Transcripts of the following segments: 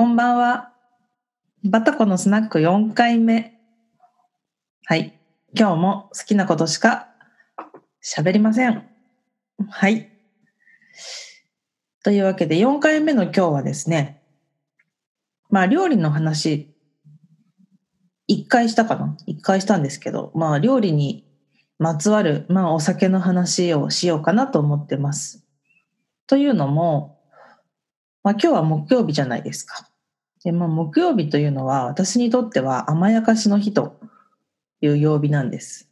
こんばんは。バタコのスナック4回目。はい。今日も好きなことしか喋りません。はい。というわけで4回目の今日はですね、まあ料理の話、1回したかな ?1 回したんですけど、まあ料理にまつわる、まあお酒の話をしようかなと思ってます。というのも、まあ今日は木曜日じゃないですか。で、まあ木曜日というのは私にとっては甘やかしの日という曜日なんです。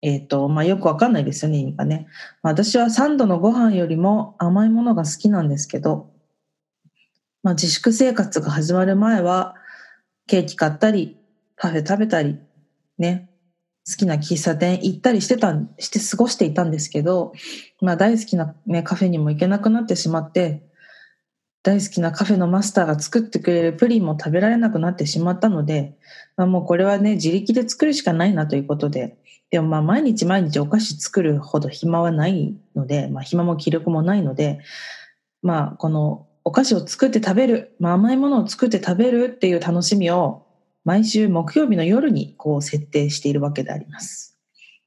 えっ、と、まあよくわかんないですよね、意味がね。私は3度のご飯よりも甘いものが好きなんですけど、まあ自粛生活が始まる前はケーキ買ったり、パフェ食べたり、ね、好きな喫茶店行ったりしてた、して過ごしていたんですけど、まあ大好きなね、カフェにも行けなくなってしまって、大好きなカフェのマスターが作ってくれるプリンも食べられなくなってしまったので、まあ、もうこれはね、自力で作るしかないなということで、でもまあ毎日毎日お菓子作るほど暇はないので、まあ暇も気力もないので、まあこのお菓子を作って食べる、まあ甘いものを作って食べるっていう楽しみを毎週木曜日の夜にこう設定しているわけであります。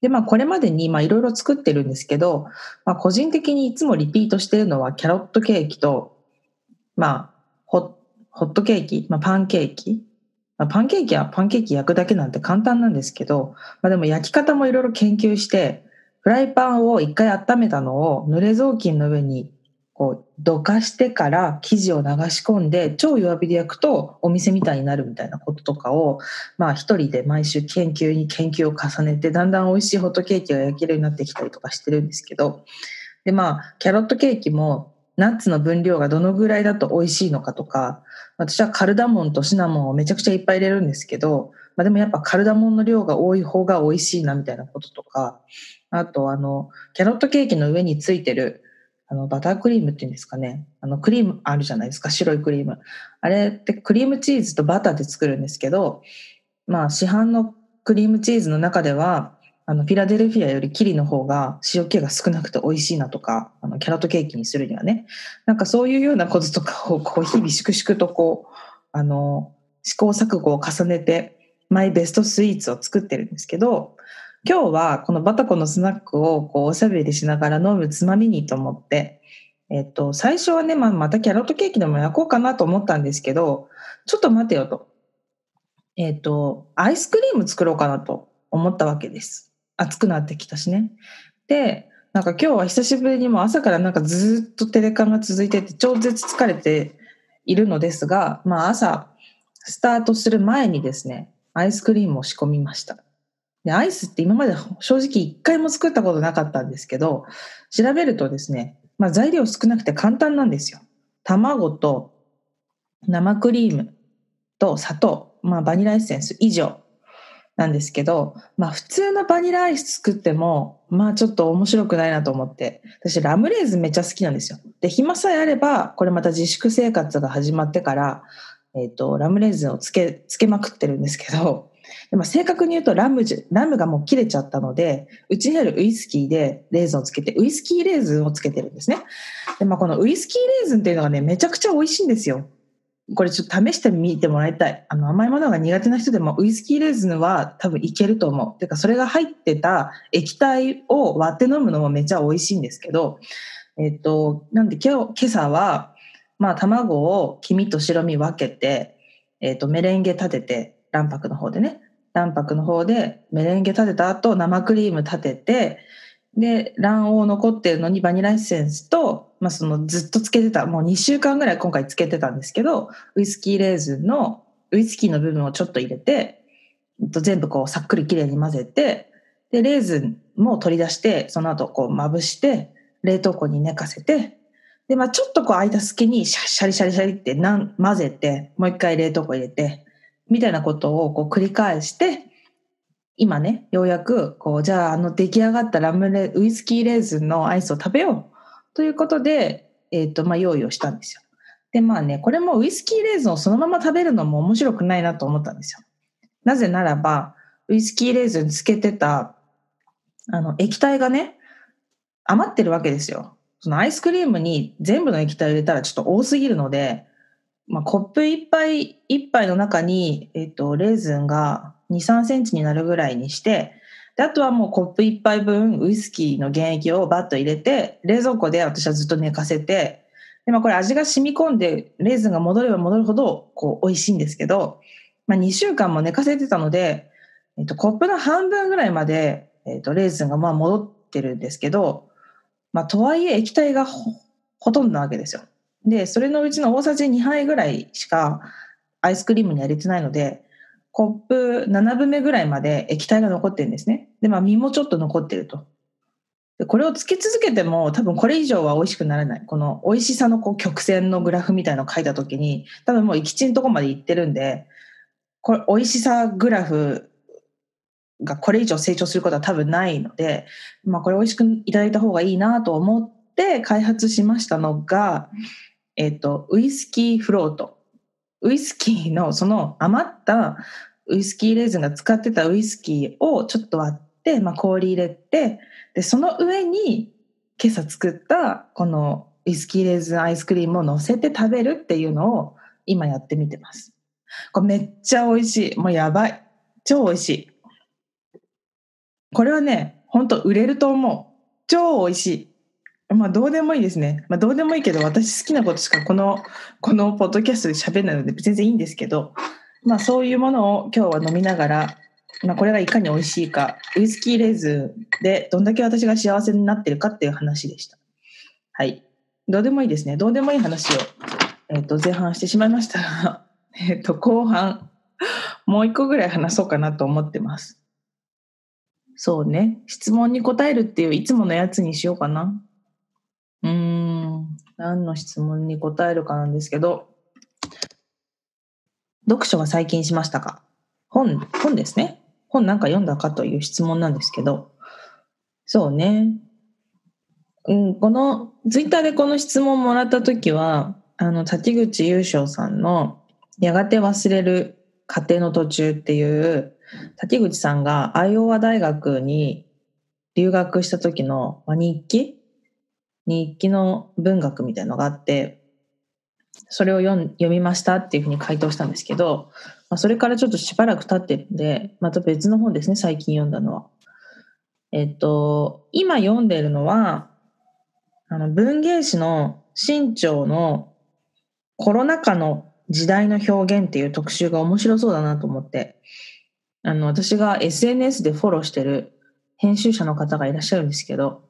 で、まあこれまでにまあいろいろ作ってるんですけど、まあ個人的にいつもリピートしてるのはキャロットケーキと、まあホットケーキ、まあパンケーキ。まあ、パンケーキはパンケーキ焼くだけなんて簡単なんですけど、まあでも焼き方もいろいろ研究して、フライパンを一回温めたのを濡れ雑巾の上にこうどかしてから生地を流し込んで超弱火で焼くとお店みたいになるみたいなこととかをまあ一人で毎週研究に研究を重ねてだんだん美味しいホットケーキが焼けるようになってきたりとかしてるんですけどでまあキャロットケーキもナッツの分量がどのぐらいだと美味しいのかとか私はカルダモンとシナモンをめちゃくちゃいっぱい入れるんですけど、まあ、でもやっぱカルダモンの量が多い方が美味しいなみたいなこととかあとあのキャロットケーキの上についてるあのバタークリームっていうんですかね。あのクリームあるじゃないですか。白いクリーム。あれってクリームチーズとバターで作るんですけどまあ市販のクリームチーズの中ではあのフィラデルフィアよりキリの方が塩気が少なくて美味しいなとかあのキャロットケーキにするにはねなんかそういうようなこととかをこう 日々粛々とこうあの試行錯誤を重ねてマイベストスイーツを作ってるんですけど今日はこのバタコのスナックをこうおしゃべりしながら飲むつまみにと思って、えっと、最初はね、まあ、またキャロットケーキでも焼こうかなと思ったんですけどちょっと待てよと。えっと、アイスクリーム作ろうかなと思ったわけです。暑くなってきたしね。で、なんか今日は久しぶりにも朝からなんかずっとテレカンが続いてて超絶疲れているのですが、まあ朝スタートする前にですね、アイスクリームを仕込みました。で、アイスって今まで正直一回も作ったことなかったんですけど、調べるとですね、まあ材料少なくて簡単なんですよ。卵と生クリームと砂糖、まあバニラエッセンス以上なんですけど、まあ普通のバニラアイス作っても、まあちょっと面白くないなと思って、私ラムレーズンめっちゃ好きなんですよ。で、暇さえあれば、これまた自粛生活が始まってから、えっ、と、ラムレーズンをつけ、つけまくってるんですけど、でも正確に言うとラムじ、ラムがもう切れちゃったので、うちにあるウイスキーでレーズンをつけて、ウイスキーレーズンをつけてるんですね。で、まあこのウイスキーレーズンっていうのがね、めちゃくちゃ美味しいんですよ。これちょっと試してみてもらいたい。あの甘いものが苦手な人でもウイスキーレーズンは多分いけると思う。てかそれが入ってた液体を割って飲むのもめっちゃ美味しいんですけど、えっと、なんで今日、今朝は、まあ卵を黄身と白身分けて、えっと、メレンゲ立てて、卵白の方でね、卵白の方でメレンゲ立てた後生クリーム立てて、で、卵黄残ってるのにバニラエッセンスと、まあ、そのずっとつけてた、もう2週間ぐらい今回つけてたんですけど、ウイスキーレーズンの、ウイスキーの部分をちょっと入れて、全部こうさっくりきれいに混ぜて、で、レーズンも取り出して、その後こうまぶして、冷凍庫に寝かせて、で、まあちょっとこう空いた隙にシャシャリシャリシャリってなん混ぜて、もう一回冷凍庫入れて、みたいなことをこう繰り返して、今ね、ようやく、こう、じゃあ、あの出来上がったラムレ、ウイスキーレーズンのアイスを食べようということで、えっ、と、まあ、用意をしたんですよ。で、まあね、これもウイスキーレーズンをそのまま食べるのも面白くないなと思ったんですよ。なぜならば、ウイスキーレーズンつけてた、あの、液体がね、余ってるわけですよ。そのアイスクリームに全部の液体を入れたらちょっと多すぎるので、まあ、コップ一杯一杯の中に、えっと、レーズンが2、3センチになるぐらいにして、であとはもうコップ一杯分ウイスキーの原液をバッと入れて、冷蔵庫で私はずっと寝かせて、でまあ、これ味が染み込んで、レーズンが戻れば戻るほど、こう、美味しいんですけど、まあ、2週間も寝かせてたので、えっと、コップの半分ぐらいまで、えっと、レーズンがまあ戻ってるんですけど、まあ、とはいえ液体がほとんどなわけですよ。で、それのうちの大さじ2杯ぐらいしかアイスクリームには入れてないので、コップ7分目ぐらいまで液体が残ってるんですね。で、まあ身もちょっと残ってると。でこれをつけ続けても多分これ以上は美味しくならない。この美味しさのこう曲線のグラフみたいのを書いた時に多分もう行き地のとこまで行ってるんで、これ美味しさグラフがこれ以上成長することは多分ないので、まあこれ美味しくいただいた方がいいなと思って開発しましたのが、えっ、と、ウイスキーフロート。ウイスキーのその余ったウイスキーレーズンが使ってたウイスキーをちょっと割って、まあ、氷入れて、で、その上に今朝作ったこのウイスキーレーズンアイスクリームを乗せて食べるっていうのを今やってみてます。これめっちゃ美味しい。もうやばい。超美味しい。これはね、ほんと売れると思う。超美味しい。まあどうでもいいですね。まあどうでもいいけど、私好きなことしかこの、このポッドキャストで喋んないので全然いいんですけど、まあそういうものを今日は飲みながら、まあこれがいかに美味しいか、ウイスキーレーズンでどんだけ私が幸せになってるかっていう話でした。はい。どうでもいいですね。どうでもいい話を、えっ、ー、と、前半してしまいましたが、えっ、と、後半、もう一個ぐらい話そうかなと思ってます。そうね。質問に答えるっていういつものやつにしようかな。うん、何の質問に答えるかなんですけど、読書は最近しましたか？本、本ですね。本なんか読んだかという質問なんですけど、そうね。うん、この、ツイッターでこの質問もらったときは、あの、滝口優勝さんの、やがて忘れる過程の途中っていう、滝口さんがアイオワ大学に留学した時の日記日記の文学みたいのがあって、それを読みましたっていうふうに回答したんですけど、まあ、それからちょっとしばらく経ってるんで、また別の本ですね、最近読んだのは。えっと、今読んでるのは、あの文芸誌の新潮のコロナ禍の時代の表現っていう特集が面白そうだなと思って、あの、私が SNS でフォローしてる編集者の方がいらっしゃるんですけど、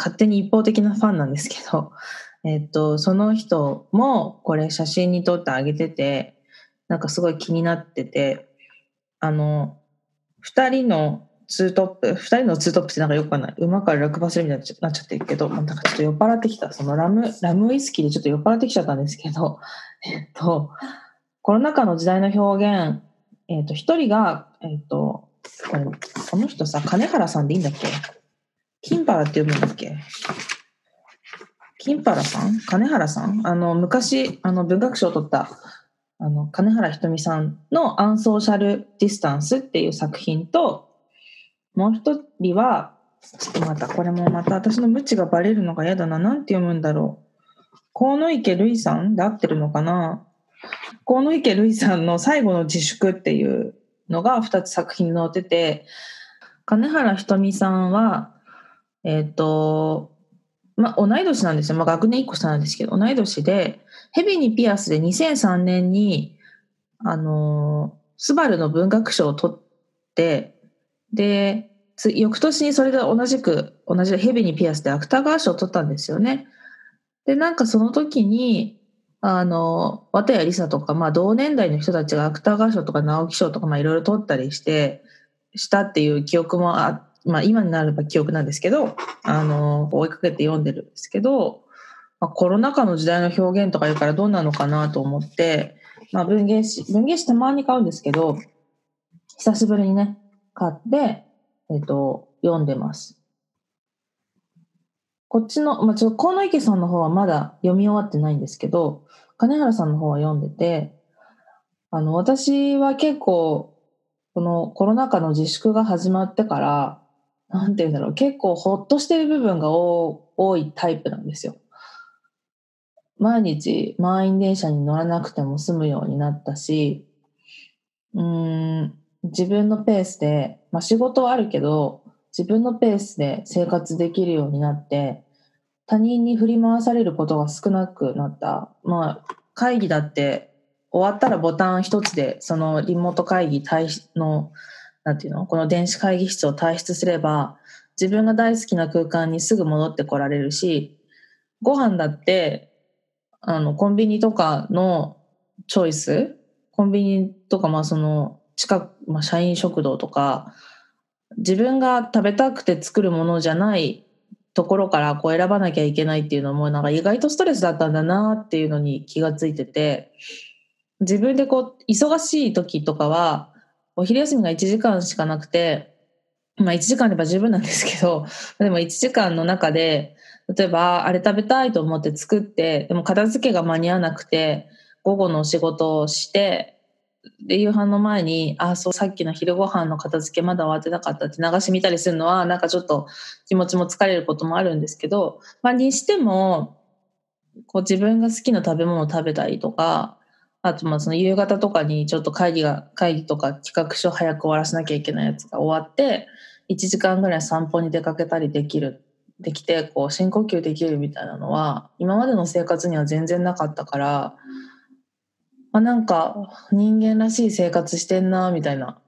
勝手に一方的なファンなんですけど、えっと、その人もこれ写真に撮ってあげてて、なんかすごい気になってて、あの、二人のツートップ、二人のツートップってなんかよくわかんない。馬から落馬するみたいになっちゃってるけど、なんかちょっと酔っ払ってきた。そのラム、ラムウイスキーでちょっと酔っ払ってきちゃったんですけど、えっと、コロナ禍の時代の表現、えっと、一人が、えっと、この人さ、金原さんでいいんだっけ？キンパラって読むんだっけ？キンパラさん？金原さん？あの、昔、あの、文学賞を取った、あの、金原ひとみさんのアンソーシャルディスタンスっていう作品と、もう一人は、ちょっとまた、これもまた私の無知がバレるのが嫌だな。なんて読むんだろう。河野池るいさんで合ってるのかな？河野池るいさんの最後の自粛っていうのが2つ作品に載ってて、金原ひとみさんは、えっ、ー、と、まあ、同い年なんですよ。まあ、学年1個下なんですけど、同い年で、ヘビにピアスで2003年に、あの、スバルの文学賞を取って、で、翌年にそれで同じく、同じヘビにピアスで芥川賞を取ったんですよね。で、なんかその時に、あの、綿谷りさとか、まあ同年代の人たちが芥川賞とか直木賞とか、まあいろいろ取ったりして、したっていう記憶もあってまあ今になれば記憶なんですけど、あの、追いかけて読んでるんですけど、まあ、コロナ禍の時代の表現とか言うからどうなのかなと思って、まあ文芸誌、文芸誌たまに買うんですけど、久しぶりにね、買って、えっ、と、読んでます。こっちの、まあ、ちょっと河野池さんの方はまだ読み終わってないんですけど、金原さんの方は読んでて、あの、私は結構、このコロナ禍の自粛が始まってから、なんて言うんだろう、結構ほっとしてる部分が多いタイプなんですよ。毎日満員電車に乗らなくても済むようになったし、うん、自分のペースで、まあ仕事はあるけど、自分のペースで生活できるようになって、他人に振り回されることが少なくなった。まあ、会議だって終わったらボタン一つで、そのリモート会議の、なんていうの？この電子会議室を退出すれば、自分が大好きな空間にすぐ戻ってこられるし、ご飯だって、あの、コンビニとかのチョイス、コンビニとか、まあその、近く、まあ社員食堂とか、自分が食べたくて作るものじゃないところからこう選ばなきゃいけないっていうのもなんか意外とストレスだったんだなっていうのに気がついてて自分でこう忙しい時とかはお昼休みが1時間しかなくてまあ1時間あれば十分なんですけど でも1時間の中で例えばあれ食べたいと思って作ってでも片付けが間に合わなくて午後のお仕事をしてで、夕飯の前に、あ、そう、さっきの昼ご飯の片付けまだ終わってなかったって流し見たりするのは、なんかちょっと気持ちも疲れることもあるんですけど、まあ、にしても、こう自分が好きな食べ物を食べたりとか、あとまあその夕方とかにちょっと会議が、会議とか企画書早く終わらせなきゃいけないやつが終わって、1時間ぐらい散歩に出かけたりできる、できて、こう深呼吸できるみたいなのは、今までの生活には全然なかったから、あなんか人間らしい生活してんなみたいな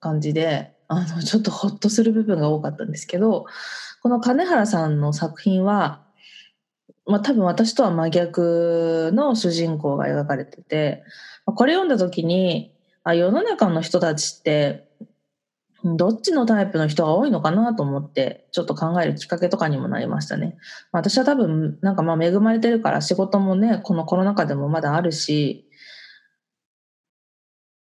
感じであのちょっとホッとする部分が多かったんですけどこの金原さんの作品は、まあ、多分私とは真逆の主人公が描かれててこれ読んだ時にあ世の中の人たちってどっちのタイプの人が多いのかなと思ってちょっと考えるきっかけとかにもなりましたね。私は多分なんかまあ恵まれてるから仕事もねこのコロナ禍でもまだあるし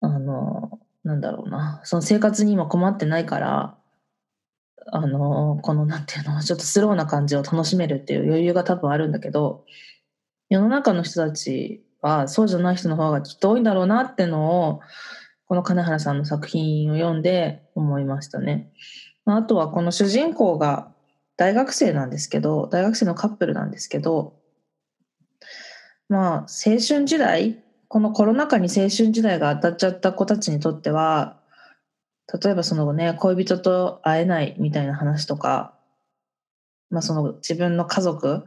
あの、なんだろうな、その生活に今困ってないから、あの、このなんていうの、ちょっとスローな感じを楽しめるっていう余裕が多分あるんだけど、世の中の人たちはそうじゃない人の方がきっと多いんだろうなってのを、この金原さんの作品を読んで思いましたね。あとはこの主人公が大学生なんですけど、大学生のカップルなんですけど、まあ、青春時代このコロナ禍に青春時代が当たっちゃった子たちにとっては、例えばそのね、恋人と会えないみたいな話とか、まあその自分の家族、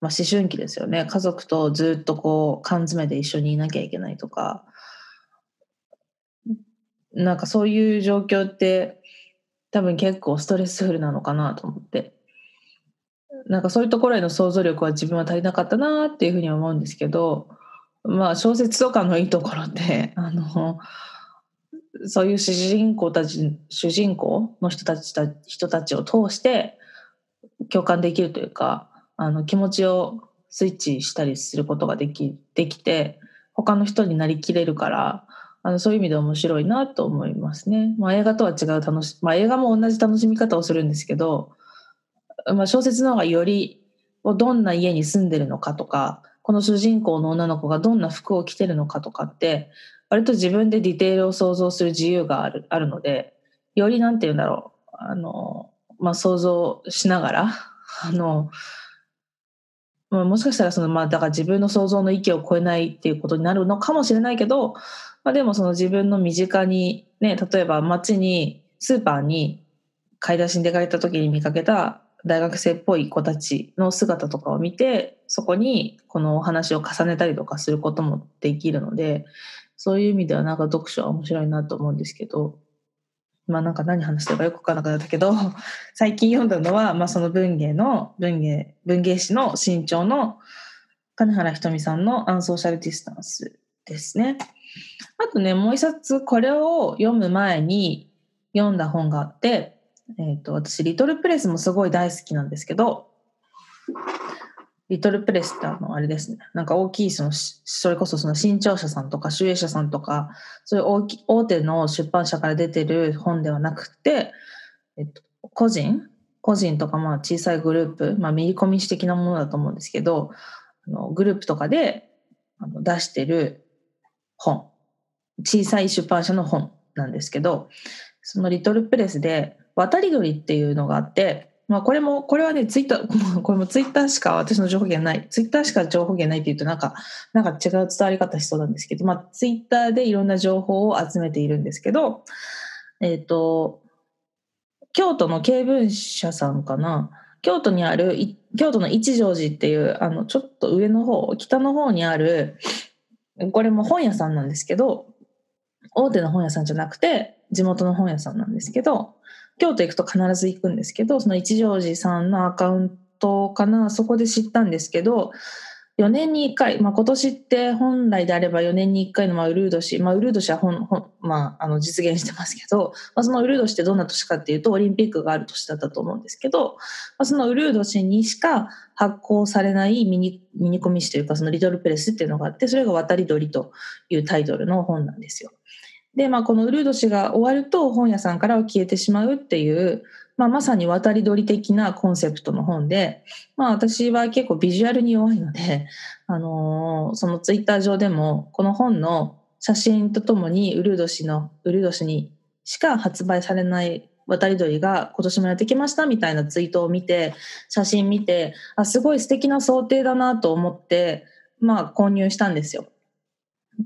まあ思春期ですよね。家族とずっとこう缶詰で一緒にいなきゃいけないとか、なんかそういう状況って多分結構ストレスフルなのかなと思って。なんかそういうところへの想像力は自分は足りなかったなっていうふうに思うんですけど、まあ小説とかのいいところってあのそういう主人公たち主人公の人たちた人たちを通して共感できるというかあの気持ちをスイッチしたりすることができできて他の人になりきれるからあのそういう意味で面白いなと思いますね。まあ、映画とは違う楽し、まあ、映画も同じ楽しみ方をするんですけど、まあ、小説の方がよりどんな家に住んでるのかとかこの主人公の女の子がどんな服を着てるのかとかって割と自分でディテールを想像する自由があるあるのでよりなんて言うんだろう。あの、まあ、想像しながら あの、まあ、もしかしたらその、まあ、だから自分の想像の域を超えないっていうことになるのかもしれないけど、まあ、でもその自分の身近にね例えば街にスーパーに買い出しに出かけた時に見かけた大学生っぽい子たちの姿とかを見てそこにこのお話を重ねたりとかすることもできるのでそういう意味ではなんか読書は面白いなと思うんですけど。まあなんか何話してばよくわからなくなったけど。最近読んだのは、まあ、その文芸の文芸文芸誌の新潮の金原ひとみさんの「アンソーシャルディスタンス」ですね。あとねもう一冊これを読む前に読んだ本があってえっ、ー、と、私、リトルプレスもすごい大好きなんですけど、リトルプレスってあの、あれですね。なんか大きい、その、それこそその新潮社さんとか、集英社さんとか、そういう大き大手の出版社から出てる本ではなくて、えっと、個人？個人とか、まあ小さいグループ、まあミリコミ誌的なものだと思うんですけど、あのグループとかであの出してる本、小さい出版社の本なんですけど、そのリトルプレスで渡り鳥っていうのがあって、まあこれも、これはね、ツイッター、これもツイッターしか私の情報源ない、ツイッターしか情報源ないって言うとなんか、なんか違う伝わり方しそうなんですけど、まあツイッターでいろんな情報を集めているんですけど、えっ、ー、と、京都の経文社さんかな、京都にある、京都の一条寺っていう、あの、ちょっと上の方、北の方にある、これも本屋さんなんですけど、大手の本屋さんじゃなくて、地元の本屋さんなんですけど、京都行くと必ず行くんですけど、その一条寺さんのアカウントかな、そこで知ったんですけど、4年に1回、まあ、今年って本来であれば4年に1回のまあウルー年、まあ、ウルー年は本本、まあ、あの実現してますけど、まあ、そのウルー年ってどんな年かっていうとオリンピックがある年だったと思うんですけど、まあ、そのウルー年にしか発行されないミニミニコミ誌というかそのリトルプレスっていうのがあってそれが「渡り鳥」というタイトルの本なんですよ。で、まあ、このウルー年が終わると本屋さんからは消えてしまうっていう、まあ、まさに渡り鳥的なコンセプトの本で、まあ、私は結構ビジュアルに弱いので、あのー、そのツイッター上でもこの本の写真とともにウルー年のウルー年にしか発売されない渡り鳥が今年もやってきましたみたいなツイートを見て写真見てあすごい素敵な想定だなと思ってまあ購入したんですよ。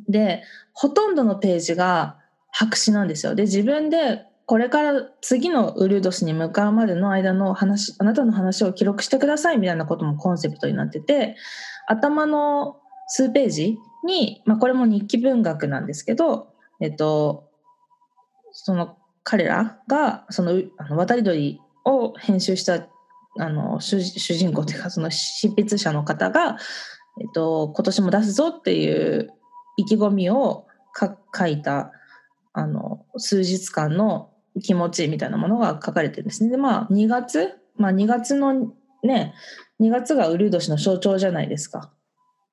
でほとんどのページが白紙なんですよ。で、自分でこれから次のウルド氏に向かうまでの間の話、あなたの話を記録してくださいみたいなこともコンセプトになってて、頭の数ページに、まあこれも日記文学なんですけど、えっと、その彼らが、その、あの渡り鳥を編集したあの主人公というかその執筆者の方が、えっと、今年も出すぞっていう意気込みを書いたあの、数日間の気持ちみたいなものが書かれてるんですね。で、まあ、2月、まあ、2月のね、2月がウルー年の象徴じゃないですか。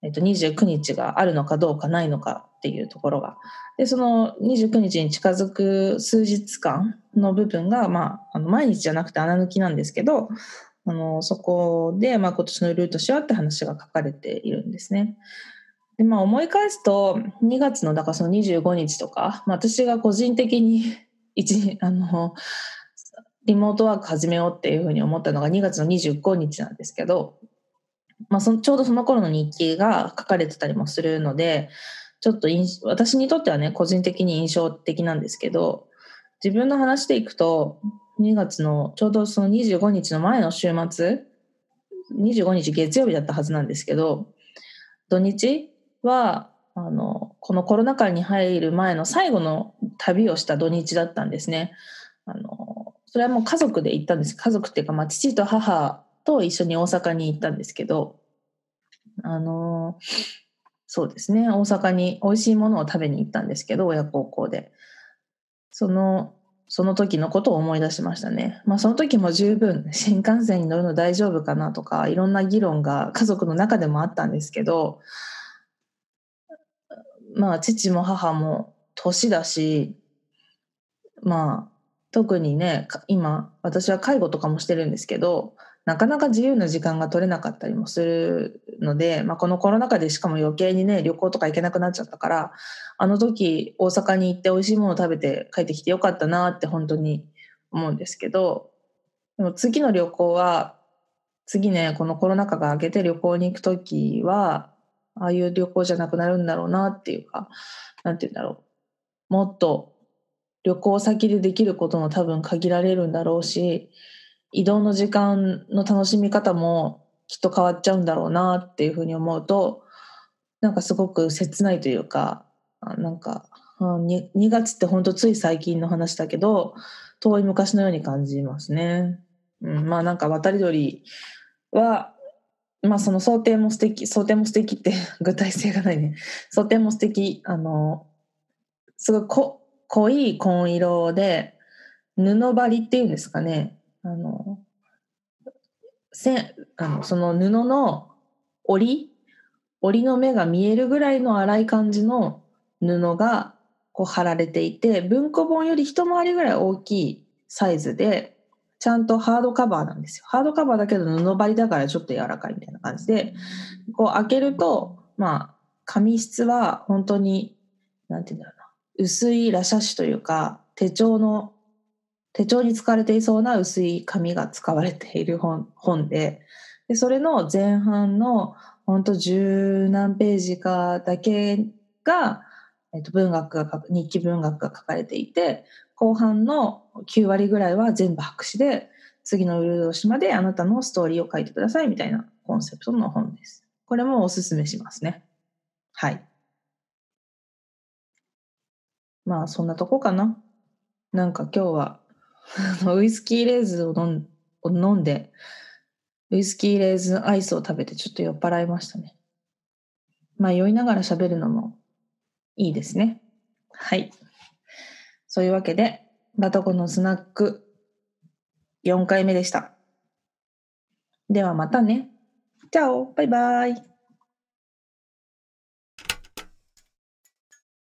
えっと、29日があるのかどうかないのかっていうところが。で、その29日に近づく数日間の部分が、まあ、あの毎日じゃなくて穴抜きなんですけど、あの、そこで、まあ、今年のルートしようって話が書かれているんですね。で、まあ思い返すと、2月の、だからその25日とか、まあ、私が個人的に 一、あの、リモートワーク始めようっていうふうに思ったのが2月の25日なんですけど、まあそちょうどその頃の日記が書かれてたりもするので、ちょっと私にとってはね、個人的に印象的なんですけど、自分の話でいくと、2月のちょうどその25日の前の週末、25日月曜日だったはずなんですけど、土日はあのこのコロナ禍に入る前の最後の旅をした土日だったんですね。あのそれはもう家族で行ったんです家族っていうか、まあ、父と母と一緒に大阪に行ったんですけどあのそうですね大阪に美味しいものを食べに行ったんですけど親孝行でそのその時のことを思い出しましたね。まあその時も十分新幹線に乗るの大丈夫かなとかいろんな議論が家族の中でもあったんですけどまあ父も母も年だしまあ特にね今私は介護とかもしてるんですけどなかなか自由な時間が取れなかったりもするので、まあ、このコロナ禍でしかも余計にね旅行とか行けなくなっちゃったからあの時大阪に行って美味しいものを食べて帰ってきてよかったなって本当に思うんですけどでも次の旅行は次ねこのコロナ禍が明けて旅行に行く時はああいう旅行じゃなくなるんだろうなっていうか、なんて言うんだろう。もっと旅行先でできることも多分限られるんだろうし、移動の時間の楽しみ方もきっと変わっちゃうんだろうなっていうふうに思うと、なんかすごく切ないというか、なんか、2, 月って本当つい最近の話だけど、遠い昔のように感じますね。うん、まあなんか渡り鳥はまあその想定も素敵、想定も素敵って 具体性がないね。想定も素敵。あの、すごいこ濃い紺色で、布張りっていうんですかね。あの、せあのその布の折り折りの目が見えるぐらいの粗い感じの布がこう貼られていて文庫本より一回りぐらい大きいサイズでちゃんとハードカバーなんですよ。ハードカバーだけど布張りだからちょっと柔らかいみたいな感じで、こう開けると、まあ、紙質は本当に、なんて言うんだろうな、薄いラシャ紙というか、手帳の、手帳に使われていそうな薄い紙が使われている本本ででそれの前半の本当十何ページかだけが、えっと、文学が日記文学が書かれていて後半の9割ぐらいは全部白紙で次のウルド島であなたのストーリーを書いてくださいみたいなコンセプトの本です。これもおすすめしますね。はい。まあそんなとこかな。なんか今日は ウイスキーレーズを飲んで、ウイスキーレーズンアイスを食べてちょっと酔っ払いましたね。まあ酔いながら喋るのもいいですね。はい。そういうわけで、バトコのスナック4回目でした。ではまたね。チャオバイバイ